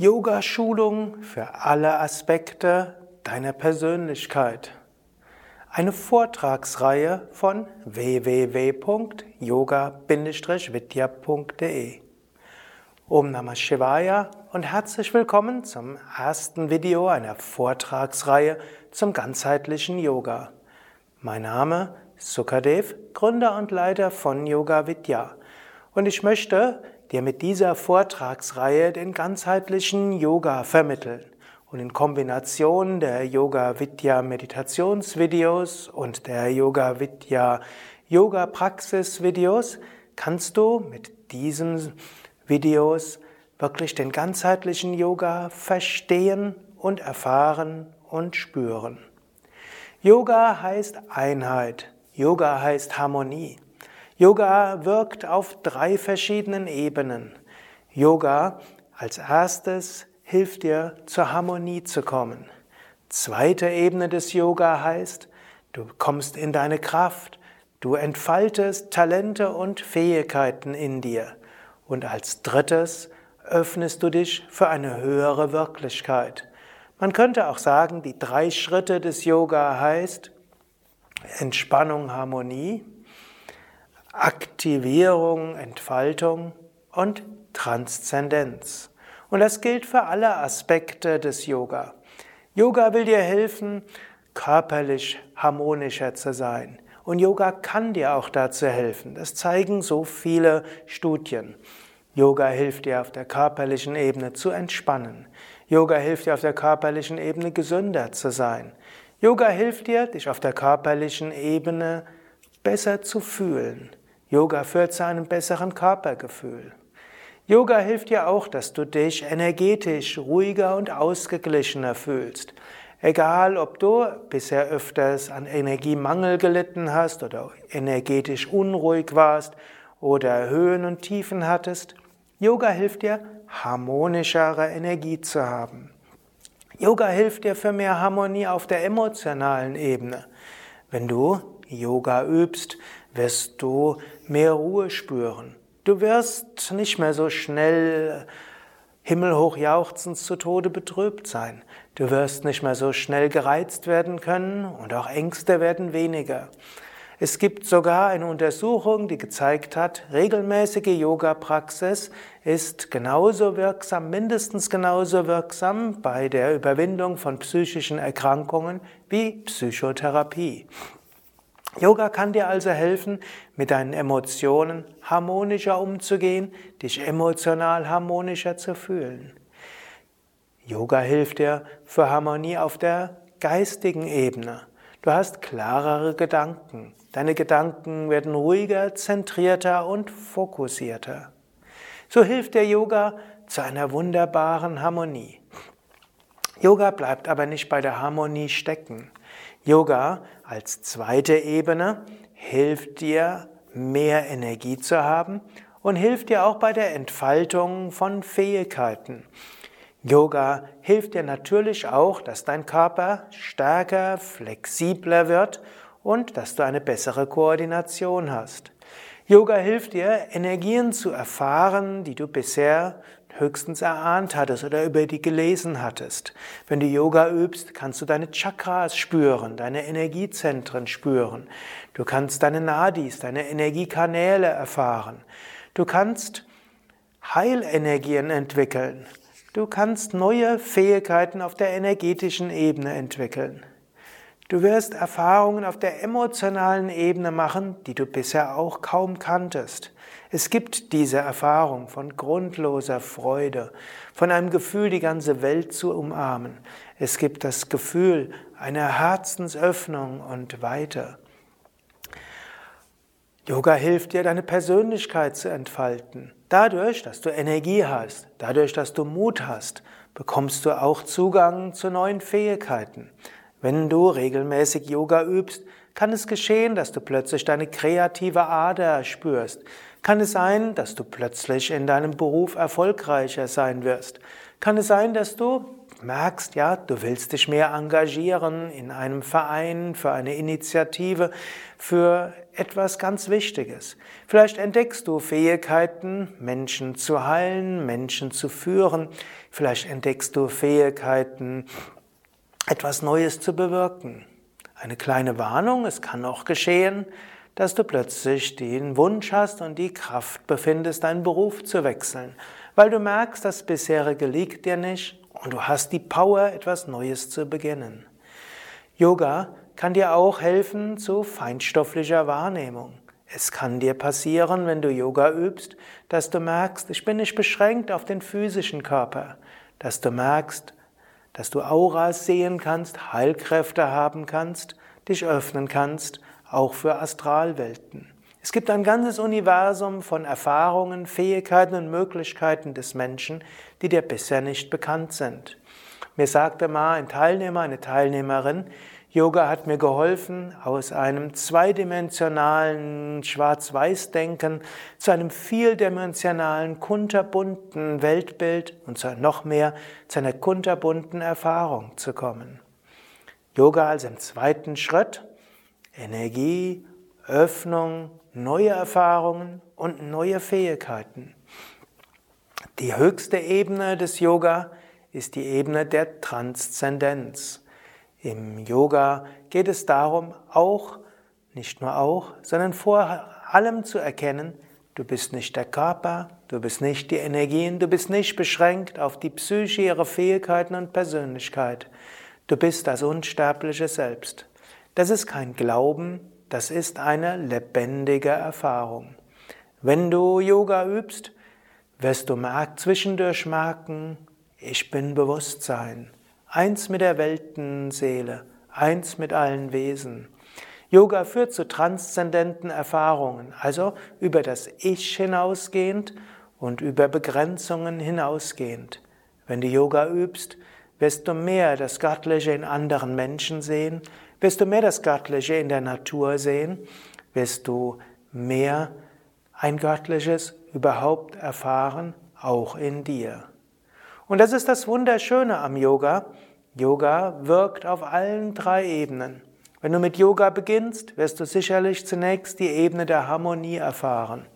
Yoga-Schulung für alle Aspekte deiner Persönlichkeit. Eine Vortragsreihe von www.yoga-vidya.de. Om Namah Shivaya und herzlich willkommen zum ersten Video einer Vortragsreihe zum ganzheitlichen Yoga. Mein Name Sukadev, Gründer und Leiter von Yoga Vidya. Und ich möchte dir mit dieser Vortragsreihe den ganzheitlichen Yoga vermitteln. Und in Kombination der Yoga Vidya Meditationsvideos und der Yoga Vidya Yoga Praxis Videos kannst du mit diesen Videos wirklich den ganzheitlichen Yoga verstehen und erfahren und spüren. Yoga heißt Einheit. Yoga heißt Harmonie. Yoga wirkt auf drei verschiedenen Ebenen. Yoga als erstes hilft dir zur Harmonie zu kommen. Zweite Ebene des Yoga heißt, du kommst in deine Kraft, du entfaltest Talente und Fähigkeiten in dir. Und als drittes öffnest du dich für eine höhere Wirklichkeit. Man könnte auch sagen, die drei Schritte des Yoga heißt Entspannung, Harmonie, Aktivierung, Entfaltung und Transzendenz. Und das gilt für alle Aspekte des Yoga. Yoga will dir helfen, körperlich harmonischer zu sein. Und Yoga kann dir auch dazu helfen. Das zeigen so viele Studien. Yoga hilft dir auf der körperlichen Ebene zu entspannen. Yoga hilft dir auf der körperlichen Ebene gesünder zu sein. Yoga hilft dir, dich auf der körperlichen Ebene besser zu fühlen. Yoga führt zu einem besseren Körpergefühl. Yoga hilft dir auch, dass du dich energetisch ruhiger und ausgeglichener fühlst. Egal, ob du bisher öfters an Energiemangel gelitten hast oder energetisch unruhig warst oder Höhen und Tiefen hattest, Yoga hilft dir, harmonischere Energie zu haben. Yoga hilft dir für mehr Harmonie auf der emotionalen Ebene. Wenn du Yoga übst, wirst du mehr Ruhe spüren. Du wirst nicht mehr so schnell himmelhoch jauchzend zu Tode betrübt sein. Du wirst nicht mehr so schnell gereizt werden können und auch Ängste werden weniger. Es gibt sogar eine Untersuchung, die gezeigt hat, regelmäßige Yoga-Praxis ist genauso wirksam, mindestens genauso wirksam bei der Überwindung von psychischen Erkrankungen wie Psychotherapie. Yoga kann dir also helfen, mit deinen Emotionen harmonischer umzugehen, dich emotional harmonischer zu fühlen. Yoga hilft dir für Harmonie auf der geistigen Ebene. Du hast klarere Gedanken. Deine Gedanken werden ruhiger, zentrierter und fokussierter. So hilft der Yoga zu einer wunderbaren Harmonie. Yoga bleibt aber nicht bei der Harmonie stecken. Yoga als zweite Ebene hilft dir, mehr Energie zu haben und hilft dir auch bei der Entfaltung von Fähigkeiten. Yoga hilft dir natürlich auch, dass dein Körper stärker, flexibler wird und dass du eine bessere Koordination hast. Yoga hilft dir, Energien zu erfahren, die du bisher höchstens erahnt hattest oder über die gelesen hattest. Wenn du Yoga übst, kannst du deine Chakras spüren, deine Energiezentren spüren. Du kannst deine Nadis, deine Energiekanäle erfahren. Du kannst Heilenergien entwickeln. Du kannst neue Fähigkeiten auf der energetischen Ebene entwickeln. Du wirst Erfahrungen auf der emotionalen Ebene machen, die du bisher auch kaum kanntest. Es gibt diese Erfahrung von grundloser Freude, von einem Gefühl, die ganze Welt zu umarmen. Es gibt das Gefühl einer Herzensöffnung und Weite. Yoga hilft dir, deine Persönlichkeit zu entfalten. Dadurch, dass du Energie hast, dadurch, dass du Mut hast, bekommst du auch Zugang zu neuen Fähigkeiten. Wenn du regelmäßig Yoga übst, kann es geschehen, dass du plötzlich deine kreative Ader spürst. Kann es sein, dass du plötzlich in deinem Beruf erfolgreicher sein wirst. Kann es sein, dass du merkst, ja, du willst dich mehr engagieren in einem Verein, für eine Initiative, für etwas ganz Wichtiges. Vielleicht entdeckst du Fähigkeiten, Menschen zu heilen, Menschen zu führen. Vielleicht entdeckst du Fähigkeiten, etwas Neues zu bewirken. Eine kleine Warnung, es kann auch geschehen, dass du plötzlich den Wunsch hast und die Kraft befindest, deinen Beruf zu wechseln, weil du merkst, das bisherige liegt dir nicht und du hast die Power, etwas Neues zu beginnen. Yoga kann dir auch helfen zu feinstofflicher Wahrnehmung. Es kann dir passieren, wenn du Yoga übst, dass du merkst, ich bin nicht beschränkt auf den physischen Körper, dass du merkst, dass du Auras sehen kannst, Heilkräfte haben kannst, dich öffnen kannst, auch für Astralwelten. Es gibt ein ganzes Universum von Erfahrungen, Fähigkeiten und Möglichkeiten des Menschen, die dir bisher nicht bekannt sind. Mir sagte mal ein Teilnehmer, eine Teilnehmerin, Yoga hat mir geholfen, aus einem zweidimensionalen Schwarz-Weiß-Denken zu einem vieldimensionalen, kunterbunten Weltbild und zu noch mehr zu einer kunterbunten Erfahrung zu kommen. Yoga als im zweiten Schritt Energie, Öffnung, neue Erfahrungen und neue Fähigkeiten. Die höchste Ebene des Yoga ist die Ebene der Transzendenz. Im Yoga geht es darum, auch, nicht nur auch, sondern vor allem zu erkennen, du bist nicht der Körper, du bist nicht die Energien, du bist nicht beschränkt auf die Psyche, ihre Fähigkeiten und Persönlichkeit. Du bist das unsterbliche Selbst. Das ist kein Glauben, das ist eine lebendige Erfahrung. Wenn du Yoga übst, wirst du zwischendurch merken, ich bin Bewusstsein eins mit der Weltenseele, eins mit allen Wesen. Yoga führt zu transzendenten Erfahrungen, also über das Ich hinausgehend und über Begrenzungen hinausgehend. Wenn du Yoga übst, wirst du mehr das Göttliche in anderen Menschen sehen, wirst du mehr das Göttliche in der Natur sehen, wirst du mehr ein Göttliches überhaupt erfahren, auch in dir. Und das ist das Wunderschöne am Yoga. Yoga wirkt auf allen drei Ebenen. Wenn du mit Yoga beginnst, wirst du sicherlich zunächst die Ebene der Harmonie erfahren.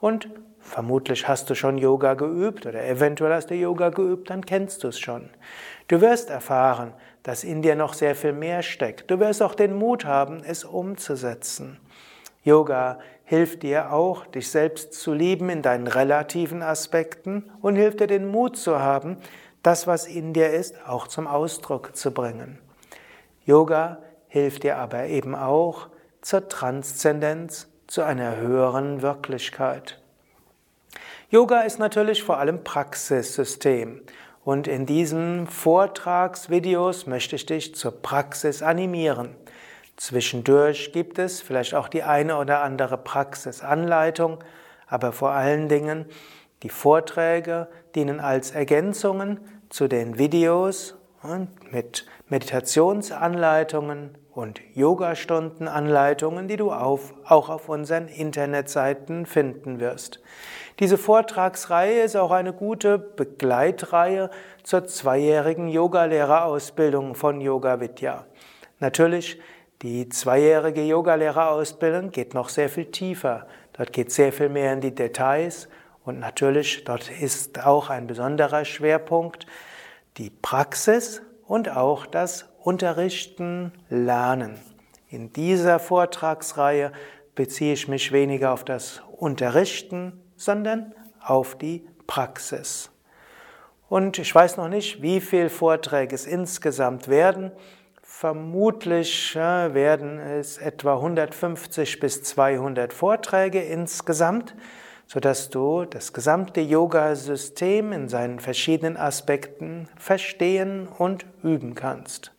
Und vermutlich hast du schon Yoga geübt oder eventuell hast du Yoga geübt, dann kennst du es schon. Du wirst erfahren, dass in dir noch sehr viel mehr steckt. Du wirst auch den Mut haben, es umzusetzen. Yoga hilft dir auch, dich selbst zu lieben in deinen relativen Aspekten und hilft dir den Mut zu haben, das, was in dir ist, auch zum Ausdruck zu bringen. Yoga hilft dir aber eben auch zur Transzendenz, zu einer höheren Wirklichkeit. Yoga ist natürlich vor allem Praxissystem. Und in diesen Vortragsvideos möchte ich dich zur Praxis animieren. Zwischendurch gibt es vielleicht auch die eine oder andere Praxisanleitung, aber vor allen Dingen die Vorträge dienen als Ergänzungen zu den Videos mit Meditationsanleitungen und Yogastundenanleitungen, die du auf, auch auf unseren Internetseiten finden wirst. Diese Vortragsreihe ist auch eine gute Begleitreihe zur zweijährigen Yogalehrerausbildung von Yoga Vidya. Natürlich die zweijährige Yogalehrerausbildung geht noch sehr viel tiefer. Dort geht sehr viel mehr in die Details und natürlich dort ist auch ein besonderer Schwerpunkt die Praxis und auch das Unterrichten, Lernen. In dieser Vortragsreihe beziehe ich mich weniger auf das Unterrichten, sondern auf die Praxis. Und ich weiß noch nicht, wie viele Vorträge es insgesamt werden. Vermutlich werden es etwa 150 bis 200 Vorträge insgesamt, sodass du das gesamte Yoga-System in seinen verschiedenen Aspekten verstehen und üben kannst.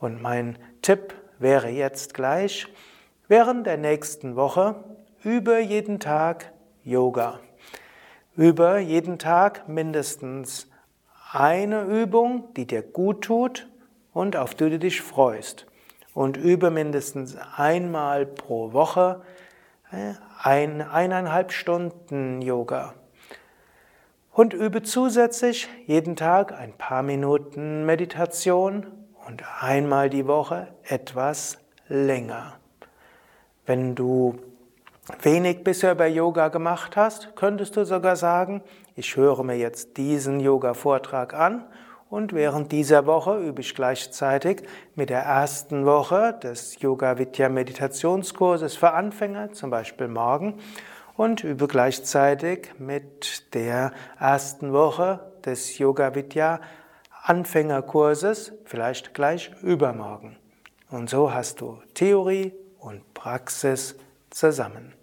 Und mein Tipp wäre jetzt gleich, während der nächsten Woche übe jeden Tag Yoga. Übe jeden Tag mindestens eine Übung, die dir gut tut und auf die du dich freust. Und übe mindestens einmal pro Woche äh, ein, eineinhalb Stunden Yoga. Und übe zusätzlich jeden Tag ein paar Minuten Meditation und einmal die Woche etwas länger. Wenn du wenig bisher über Yoga gemacht hast, könntest du sogar sagen, ich höre mir jetzt diesen Yoga-Vortrag an und während dieser Woche übe ich gleichzeitig mit der ersten Woche des Yoga Vidya Meditationskurses für Anfänger, zum Beispiel morgen, und übe gleichzeitig mit der ersten Woche des Yoga Vidya Anfängerkurses, vielleicht gleich übermorgen. Und so hast du Theorie und Praxis zusammen.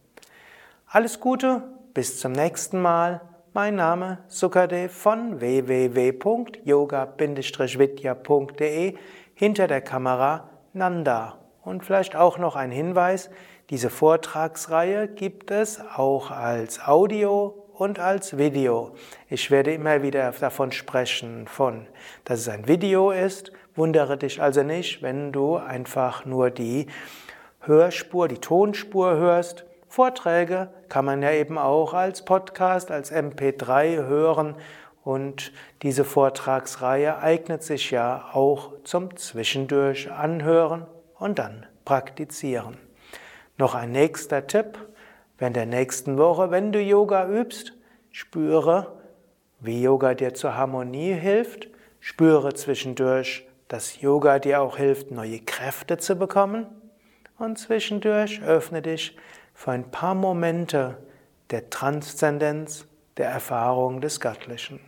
Alles Gute, bis zum nächsten Mal. Mein Name Sukadev von www.yoga-vidya.de hinter der Kamera Nanda. Und vielleicht auch noch ein Hinweis, diese Vortragsreihe gibt es auch als Audio und als Video. Ich werde immer wieder davon sprechen, von, dass es ein Video ist. Wundere dich also nicht, wenn du einfach nur die Hörspur, die Tonspur hörst. Vorträge kann man ja eben auch als Podcast, als MP3 hören und diese Vortragsreihe eignet sich ja auch zum Zwischendurch anhören und dann praktizieren. Noch ein nächster Tipp. Während der nächsten Woche, wenn du Yoga übst, spüre, wie Yoga dir zur Harmonie hilft. Spüre zwischendurch, dass Yoga dir auch hilft, neue Kräfte zu bekommen. Und zwischendurch öffne dich für ein paar Momente der Transzendenz, der Erfahrung des Göttlichen.